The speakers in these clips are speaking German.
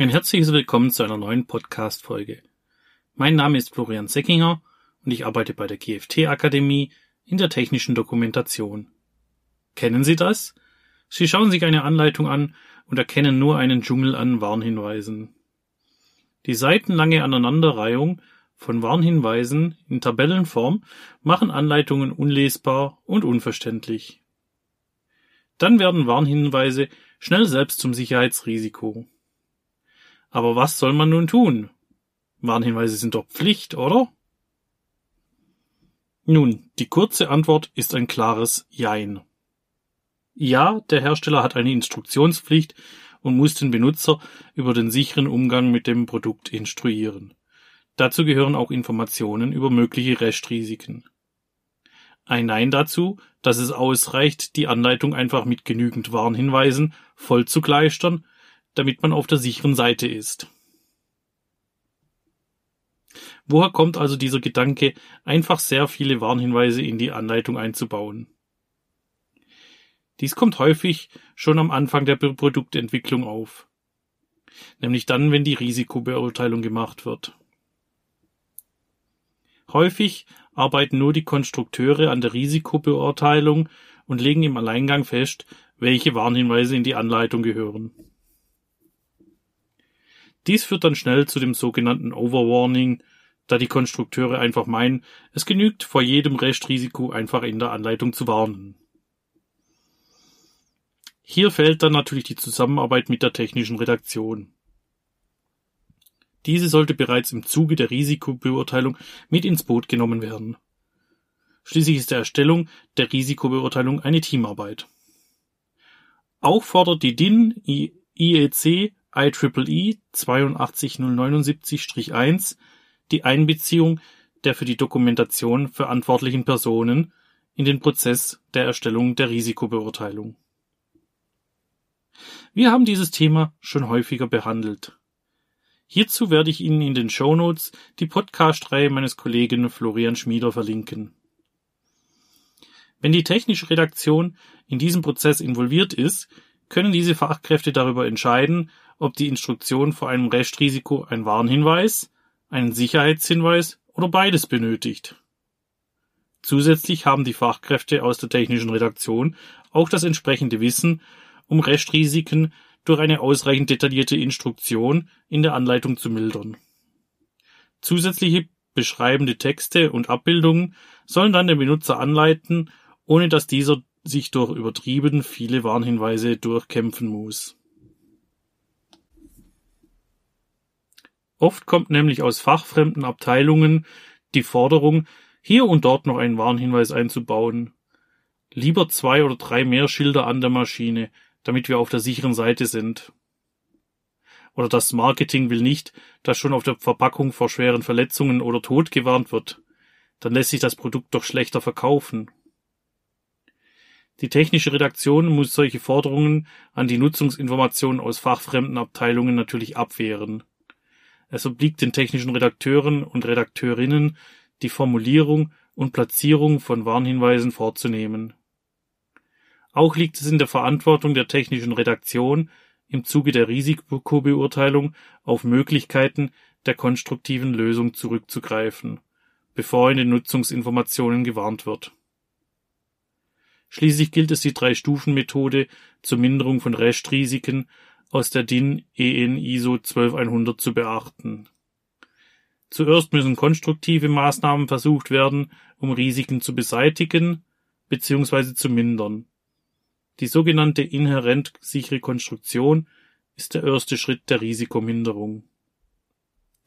Ein herzliches Willkommen zu einer neuen Podcast-Folge. Mein Name ist Florian Seckinger und ich arbeite bei der GFT-Akademie in der technischen Dokumentation. Kennen Sie das? Sie schauen sich eine Anleitung an und erkennen nur einen Dschungel an Warnhinweisen. Die seitenlange Aneinanderreihung von Warnhinweisen in Tabellenform machen Anleitungen unlesbar und unverständlich. Dann werden Warnhinweise schnell selbst zum Sicherheitsrisiko. Aber was soll man nun tun? Warnhinweise sind doch Pflicht, oder? Nun, die kurze Antwort ist ein klares Jein. Ja, der Hersteller hat eine Instruktionspflicht und muss den Benutzer über den sicheren Umgang mit dem Produkt instruieren. Dazu gehören auch Informationen über mögliche Restrisiken. Ein Nein dazu, dass es ausreicht, die Anleitung einfach mit genügend Warnhinweisen voll zu kleistern, damit man auf der sicheren Seite ist. Woher kommt also dieser Gedanke, einfach sehr viele Warnhinweise in die Anleitung einzubauen? Dies kommt häufig schon am Anfang der Produktentwicklung auf, nämlich dann, wenn die Risikobeurteilung gemacht wird. Häufig arbeiten nur die Konstrukteure an der Risikobeurteilung und legen im Alleingang fest, welche Warnhinweise in die Anleitung gehören. Dies führt dann schnell zu dem sogenannten Overwarning, da die Konstrukteure einfach meinen, es genügt vor jedem Restrisiko einfach in der Anleitung zu warnen. Hier fällt dann natürlich die Zusammenarbeit mit der technischen Redaktion. Diese sollte bereits im Zuge der Risikobeurteilung mit ins Boot genommen werden. Schließlich ist die Erstellung der Risikobeurteilung eine Teamarbeit. Auch fordert die DIN IEC IEEE 82079-1 die Einbeziehung der für die Dokumentation verantwortlichen Personen in den Prozess der Erstellung der Risikobeurteilung. Wir haben dieses Thema schon häufiger behandelt. Hierzu werde ich Ihnen in den Show Notes die Podcast-Reihe meines Kollegen Florian Schmieder verlinken. Wenn die technische Redaktion in diesem Prozess involviert ist, können diese Fachkräfte darüber entscheiden, ob die Instruktion vor einem Restrisiko ein Warnhinweis, einen Sicherheitshinweis oder beides benötigt. Zusätzlich haben die Fachkräfte aus der technischen Redaktion auch das entsprechende Wissen, um Restrisiken durch eine ausreichend detaillierte Instruktion in der Anleitung zu mildern. Zusätzliche beschreibende Texte und Abbildungen sollen dann den Benutzer anleiten, ohne dass dieser sich durch übertrieben viele Warnhinweise durchkämpfen muss. Oft kommt nämlich aus fachfremden Abteilungen die Forderung, hier und dort noch einen Warnhinweis einzubauen. Lieber zwei oder drei mehr Schilder an der Maschine, damit wir auf der sicheren Seite sind. Oder das Marketing will nicht, dass schon auf der Verpackung vor schweren Verletzungen oder Tod gewarnt wird. Dann lässt sich das Produkt doch schlechter verkaufen. Die technische Redaktion muss solche Forderungen an die Nutzungsinformationen aus fachfremden Abteilungen natürlich abwehren. Es obliegt den technischen Redakteuren und Redakteurinnen, die Formulierung und Platzierung von Warnhinweisen vorzunehmen. Auch liegt es in der Verantwortung der technischen Redaktion, im Zuge der Risikobeurteilung auf Möglichkeiten der konstruktiven Lösung zurückzugreifen, bevor in den Nutzungsinformationen gewarnt wird. Schließlich gilt es die Drei-Stufen-Methode zur Minderung von Restrisiken aus der DIN EN ISO 12100 zu beachten. Zuerst müssen konstruktive Maßnahmen versucht werden, um Risiken zu beseitigen bzw. zu mindern. Die sogenannte inhärent sichere Konstruktion ist der erste Schritt der Risikominderung.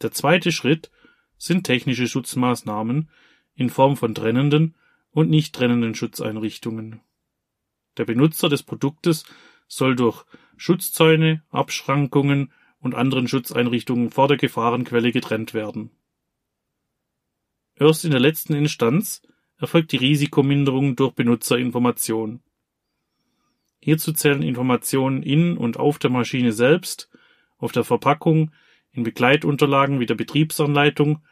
Der zweite Schritt sind technische Schutzmaßnahmen in Form von trennenden und nicht trennenden Schutzeinrichtungen. Der Benutzer des Produktes soll durch Schutzzäune, Abschrankungen und anderen Schutzeinrichtungen vor der Gefahrenquelle getrennt werden. Erst in der letzten Instanz erfolgt die Risikominderung durch Benutzerinformation. Hierzu zählen Informationen in und auf der Maschine selbst, auf der Verpackung, in Begleitunterlagen wie der Betriebsanleitung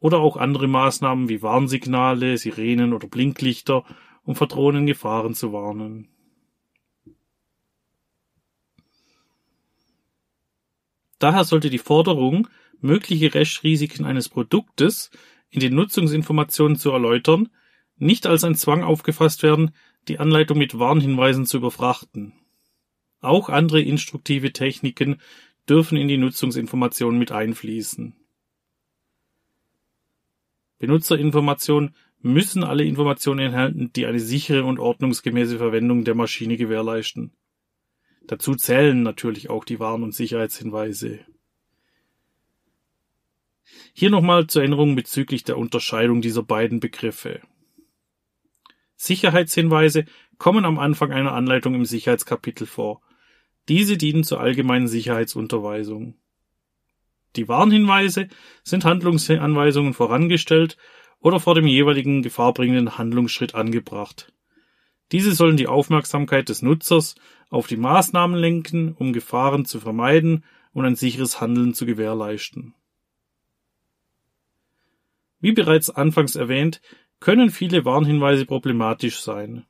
oder auch andere Maßnahmen wie Warnsignale, Sirenen oder Blinklichter, um vor drohenden Gefahren zu warnen Daher sollte die Forderung, mögliche Restρisiken eines Produktes in den Nutzungsinformationen zu erläutern, nicht als ein Zwang aufgefasst werden, die Anleitung mit Warnhinweisen zu überfrachten. Auch andere instruktive Techniken dürfen in die Nutzungsinformationen mit einfließen. Benutzerinformationen müssen alle Informationen enthalten, die eine sichere und ordnungsgemäße Verwendung der Maschine gewährleisten. Dazu zählen natürlich auch die Warn- und Sicherheitshinweise. Hier nochmal zur Erinnerung bezüglich der Unterscheidung dieser beiden Begriffe. Sicherheitshinweise kommen am Anfang einer Anleitung im Sicherheitskapitel vor. Diese dienen zur allgemeinen Sicherheitsunterweisung. Die Warnhinweise sind Handlungsanweisungen vorangestellt oder vor dem jeweiligen gefahrbringenden Handlungsschritt angebracht. Diese sollen die Aufmerksamkeit des Nutzers auf die Maßnahmen lenken, um Gefahren zu vermeiden und ein sicheres Handeln zu gewährleisten. Wie bereits anfangs erwähnt, können viele Warnhinweise problematisch sein.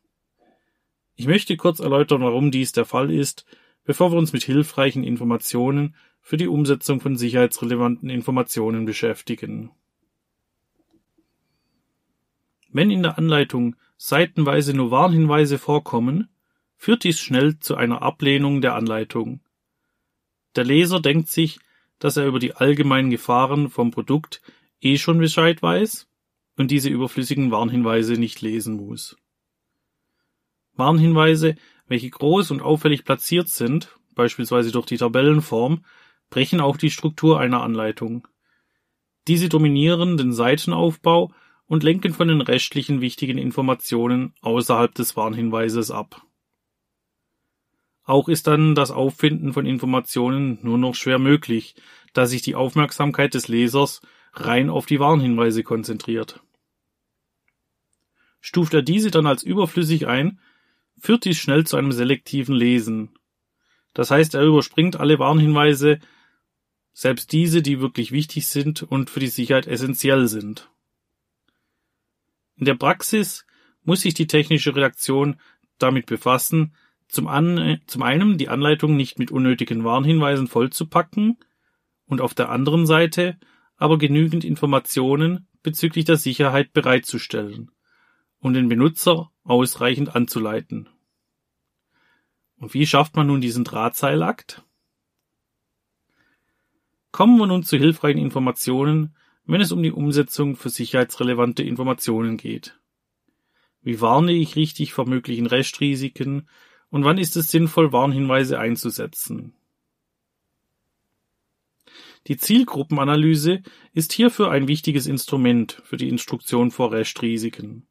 Ich möchte kurz erläutern, warum dies der Fall ist, bevor wir uns mit hilfreichen Informationen für die Umsetzung von sicherheitsrelevanten Informationen beschäftigen. Wenn in der Anleitung seitenweise nur Warnhinweise vorkommen, führt dies schnell zu einer Ablehnung der Anleitung. Der Leser denkt sich, dass er über die allgemeinen Gefahren vom Produkt eh schon Bescheid weiß und diese überflüssigen Warnhinweise nicht lesen muss. Warnhinweise, welche groß und auffällig platziert sind, beispielsweise durch die Tabellenform, brechen auch die Struktur einer Anleitung. Diese dominieren den Seitenaufbau und lenken von den restlichen wichtigen Informationen außerhalb des Warnhinweises ab. Auch ist dann das Auffinden von Informationen nur noch schwer möglich, da sich die Aufmerksamkeit des Lesers rein auf die Warnhinweise konzentriert. Stuft er diese dann als überflüssig ein, führt dies schnell zu einem selektiven Lesen. Das heißt, er überspringt alle Warnhinweise, selbst diese, die wirklich wichtig sind und für die Sicherheit essentiell sind. In der Praxis muss sich die technische Redaktion damit befassen, zum, an, zum einen die Anleitung nicht mit unnötigen Warnhinweisen vollzupacken und auf der anderen Seite aber genügend Informationen bezüglich der Sicherheit bereitzustellen und den Benutzer ausreichend anzuleiten. Und wie schafft man nun diesen Drahtseilakt? Kommen wir nun zu hilfreichen Informationen, wenn es um die Umsetzung für sicherheitsrelevante Informationen geht. Wie warne ich richtig vor möglichen Restrisiken und wann ist es sinnvoll, Warnhinweise einzusetzen? Die Zielgruppenanalyse ist hierfür ein wichtiges Instrument für die Instruktion vor Restrisiken.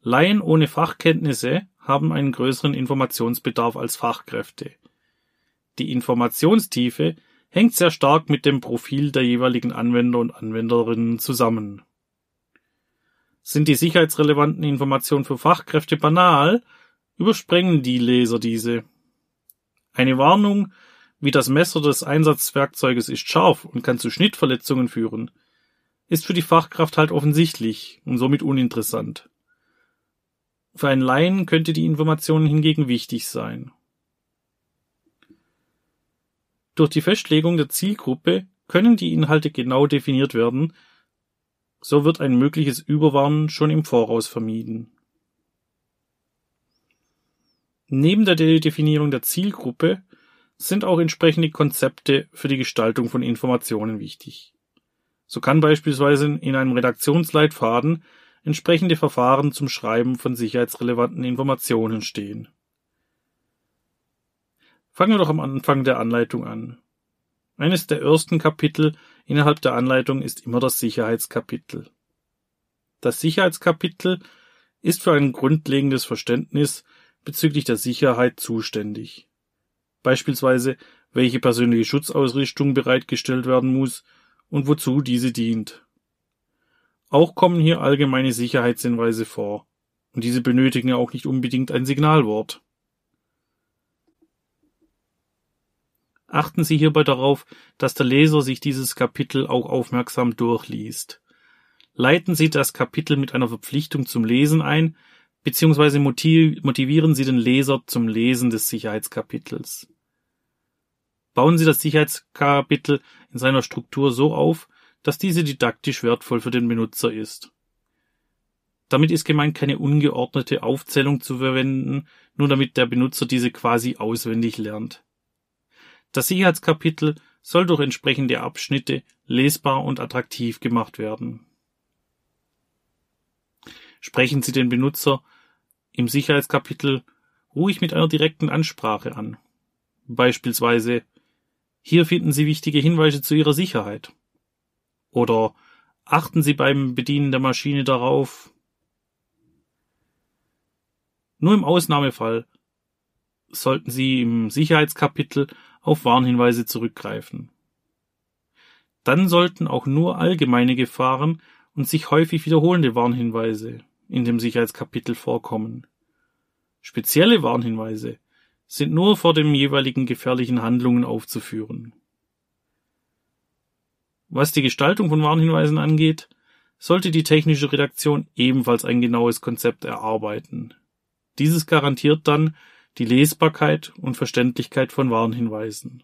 Laien ohne Fachkenntnisse haben einen größeren Informationsbedarf als Fachkräfte. Die Informationstiefe hängt sehr stark mit dem Profil der jeweiligen Anwender und Anwenderinnen zusammen. Sind die sicherheitsrelevanten Informationen für Fachkräfte banal, übersprengen die Leser diese. Eine Warnung, wie das Messer des Einsatzwerkzeuges ist scharf und kann zu Schnittverletzungen führen, ist für die Fachkraft halt offensichtlich und somit uninteressant. Für einen Laien könnte die Information hingegen wichtig sein. Durch die Festlegung der Zielgruppe können die Inhalte genau definiert werden, so wird ein mögliches Überwarnen schon im Voraus vermieden. Neben der Definierung der Zielgruppe sind auch entsprechende Konzepte für die Gestaltung von Informationen wichtig. So kann beispielsweise in einem Redaktionsleitfaden entsprechende Verfahren zum Schreiben von sicherheitsrelevanten Informationen stehen. Fangen wir doch am Anfang der Anleitung an. Eines der ersten Kapitel innerhalb der Anleitung ist immer das Sicherheitskapitel. Das Sicherheitskapitel ist für ein grundlegendes Verständnis bezüglich der Sicherheit zuständig. Beispielsweise, welche persönliche Schutzausrüstung bereitgestellt werden muss und wozu diese dient. Auch kommen hier allgemeine Sicherheitshinweise vor, und diese benötigen ja auch nicht unbedingt ein Signalwort. Achten Sie hierbei darauf, dass der Leser sich dieses Kapitel auch aufmerksam durchliest. Leiten Sie das Kapitel mit einer Verpflichtung zum Lesen ein, beziehungsweise motivieren Sie den Leser zum Lesen des Sicherheitskapitels. Bauen Sie das Sicherheitskapitel in seiner Struktur so auf, dass diese didaktisch wertvoll für den Benutzer ist. Damit ist gemeint, keine ungeordnete Aufzählung zu verwenden, nur damit der Benutzer diese quasi auswendig lernt. Das Sicherheitskapitel soll durch entsprechende Abschnitte lesbar und attraktiv gemacht werden. Sprechen Sie den Benutzer im Sicherheitskapitel ruhig mit einer direkten Ansprache an. Beispielsweise Hier finden Sie wichtige Hinweise zu Ihrer Sicherheit. Oder achten Sie beim Bedienen der Maschine darauf, nur im Ausnahmefall sollten Sie im Sicherheitskapitel auf Warnhinweise zurückgreifen. Dann sollten auch nur allgemeine Gefahren und sich häufig wiederholende Warnhinweise in dem Sicherheitskapitel vorkommen. Spezielle Warnhinweise sind nur vor den jeweiligen gefährlichen Handlungen aufzuführen. Was die Gestaltung von Warnhinweisen angeht, sollte die technische Redaktion ebenfalls ein genaues Konzept erarbeiten. Dieses garantiert dann die Lesbarkeit und Verständlichkeit von Warnhinweisen.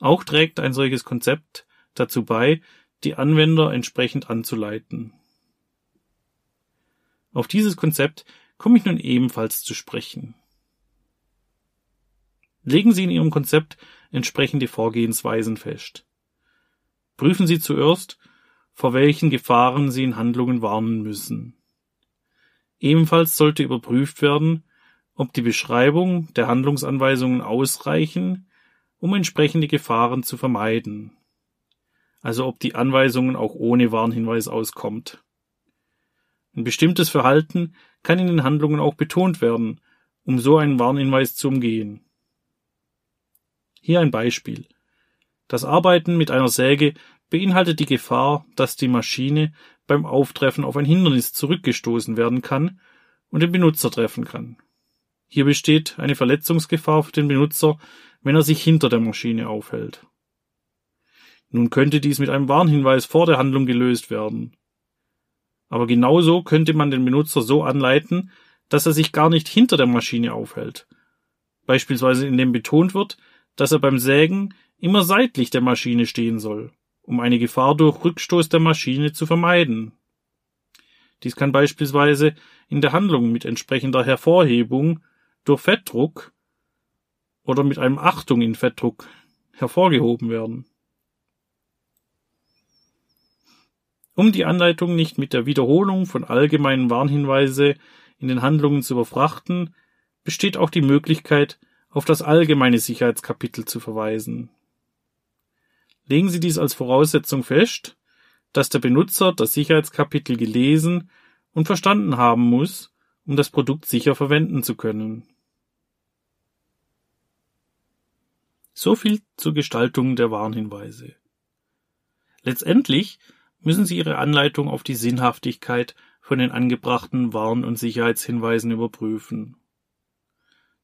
Auch trägt ein solches Konzept dazu bei, die Anwender entsprechend anzuleiten. Auf dieses Konzept komme ich nun ebenfalls zu sprechen. Legen Sie in Ihrem Konzept entsprechende Vorgehensweisen fest. Prüfen Sie zuerst, vor welchen Gefahren Sie in Handlungen warnen müssen. Ebenfalls sollte überprüft werden, ob die Beschreibung der Handlungsanweisungen ausreichen, um entsprechende Gefahren zu vermeiden. Also ob die Anweisungen auch ohne Warnhinweis auskommt. Ein bestimmtes Verhalten kann in den Handlungen auch betont werden, um so einen Warnhinweis zu umgehen. Hier ein Beispiel. Das Arbeiten mit einer Säge beinhaltet die Gefahr, dass die Maschine beim Auftreffen auf ein Hindernis zurückgestoßen werden kann und den Benutzer treffen kann. Hier besteht eine Verletzungsgefahr für den Benutzer, wenn er sich hinter der Maschine aufhält. Nun könnte dies mit einem Warnhinweis vor der Handlung gelöst werden. Aber genauso könnte man den Benutzer so anleiten, dass er sich gar nicht hinter der Maschine aufhält. Beispielsweise indem betont wird, dass er beim Sägen immer seitlich der Maschine stehen soll um eine Gefahr durch Rückstoß der Maschine zu vermeiden. Dies kann beispielsweise in der Handlung mit entsprechender Hervorhebung durch Fettdruck oder mit einem Achtung in Fettdruck hervorgehoben werden. Um die Anleitung nicht mit der Wiederholung von allgemeinen Warnhinweise in den Handlungen zu überfrachten, besteht auch die Möglichkeit, auf das allgemeine Sicherheitskapitel zu verweisen. Legen Sie dies als Voraussetzung fest, dass der Benutzer das Sicherheitskapitel gelesen und verstanden haben muss, um das Produkt sicher verwenden zu können. So viel zur Gestaltung der Warnhinweise. Letztendlich müssen Sie Ihre Anleitung auf die Sinnhaftigkeit von den angebrachten Warn- und Sicherheitshinweisen überprüfen.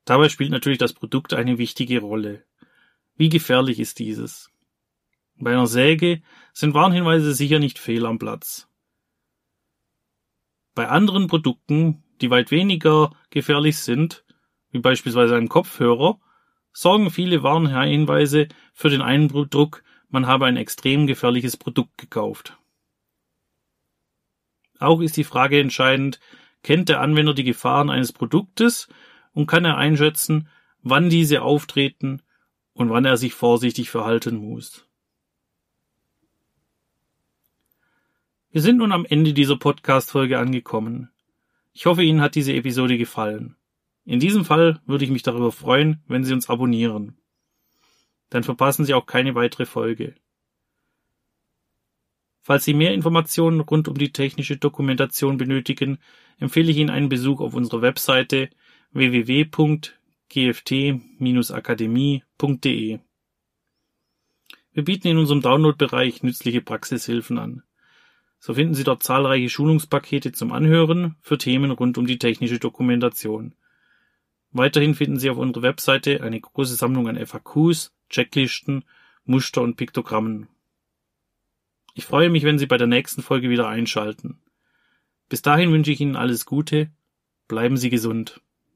Dabei spielt natürlich das Produkt eine wichtige Rolle. Wie gefährlich ist dieses? Bei einer Säge sind Warnhinweise sicher nicht fehl am Platz. Bei anderen Produkten, die weit weniger gefährlich sind, wie beispielsweise ein Kopfhörer, sorgen viele Warnhinweise für den Eindruck, man habe ein extrem gefährliches Produkt gekauft. Auch ist die Frage entscheidend, kennt der Anwender die Gefahren eines Produktes und kann er einschätzen, wann diese auftreten und wann er sich vorsichtig verhalten muss. Wir sind nun am Ende dieser Podcast-Folge angekommen. Ich hoffe, Ihnen hat diese Episode gefallen. In diesem Fall würde ich mich darüber freuen, wenn Sie uns abonnieren. Dann verpassen Sie auch keine weitere Folge. Falls Sie mehr Informationen rund um die technische Dokumentation benötigen, empfehle ich Ihnen einen Besuch auf unserer Webseite www.gft-akademie.de. Wir bieten in unserem Download-Bereich nützliche Praxishilfen an. So finden Sie dort zahlreiche Schulungspakete zum Anhören für Themen rund um die technische Dokumentation. Weiterhin finden Sie auf unserer Webseite eine große Sammlung an FAQs, Checklisten, Muster und Piktogrammen. Ich freue mich, wenn Sie bei der nächsten Folge wieder einschalten. Bis dahin wünsche ich Ihnen alles Gute, bleiben Sie gesund.